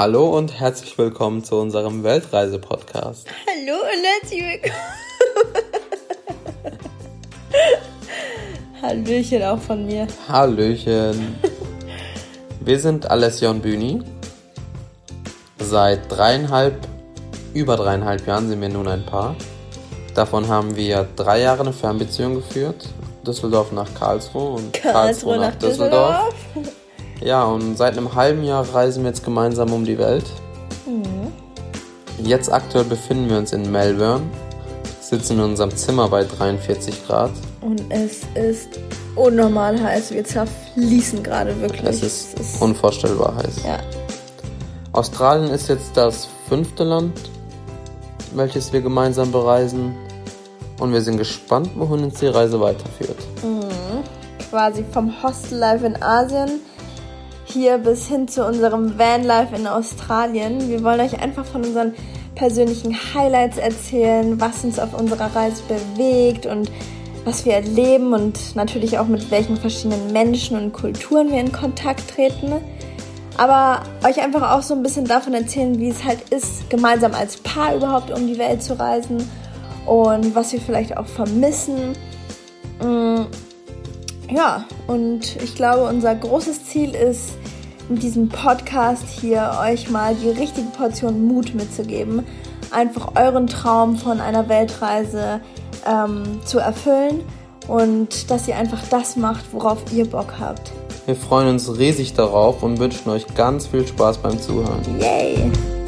Hallo und herzlich willkommen zu unserem Weltreise-Podcast. Hallo und herzlich willkommen. Hallöchen auch von mir. Hallöchen. Wir sind Alessia und Bühni. Seit dreieinhalb, über dreieinhalb Jahren sind wir nun ein Paar. Davon haben wir drei Jahre eine Fernbeziehung geführt. Düsseldorf nach Karlsruhe und Karlsruhe, Karlsruhe nach, nach Düsseldorf. Düsseldorf. Ja, und seit einem halben Jahr reisen wir jetzt gemeinsam um die Welt. Mhm. Jetzt aktuell befinden wir uns in Melbourne, sitzen in unserem Zimmer bei 43 Grad. Und es ist unnormal heiß. Wir zerfließen gerade wirklich. Es ist unvorstellbar heiß. ja. Australien ist jetzt das fünfte Land, welches wir gemeinsam bereisen. Und wir sind gespannt, wohin uns die Reise weiterführt. quasi vom Hostel-Life in Asien hier bis hin zu unserem Van-Life in Australien. Wir wollen euch einfach von unseren persönlichen Highlights erzählen, was uns auf unserer Reise bewegt und was wir erleben und natürlich auch mit welchen verschiedenen Menschen und Kulturen wir in Kontakt treten. Aber euch einfach auch so ein bisschen davon erzählen, wie es halt ist, gemeinsam als Paar überhaupt um die Welt zu reisen und was wir vielleicht auch vermissen. Mm, ja, und ich glaube, unser großes Ziel ist, mit diesem Podcast hier euch mal die richtige Portion Mut mitzugeben, einfach euren Traum von einer Weltreise ähm, zu erfüllen und dass ihr einfach das macht, worauf ihr Bock habt. Wir freuen uns riesig darauf und wünschen euch ganz viel Spaß beim Zuhören. Yay!